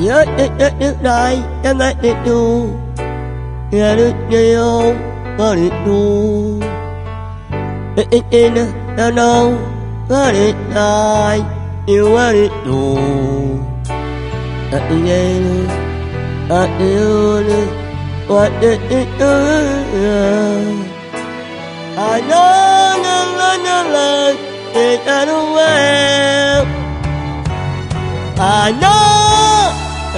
nhớ được I know I know I love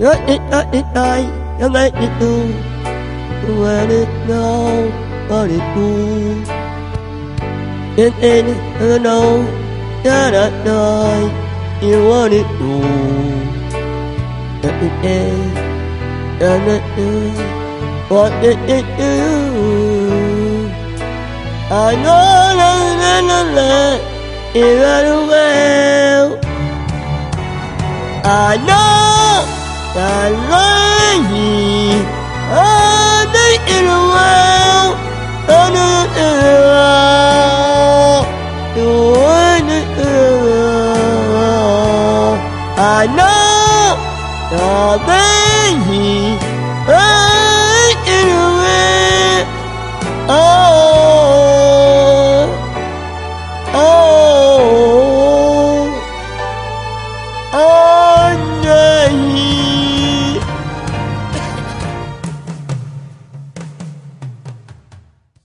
Nhớ ít nhớ ít ai Nhớ ngay ít tu Quên ít đâu Có ít tu In in Nhớ đâu Nhớ đã đời You want it Nhớ ít ít Nhớ ít ít What did it do? I know, la la la la, it ran away. I know that lying all night in a while,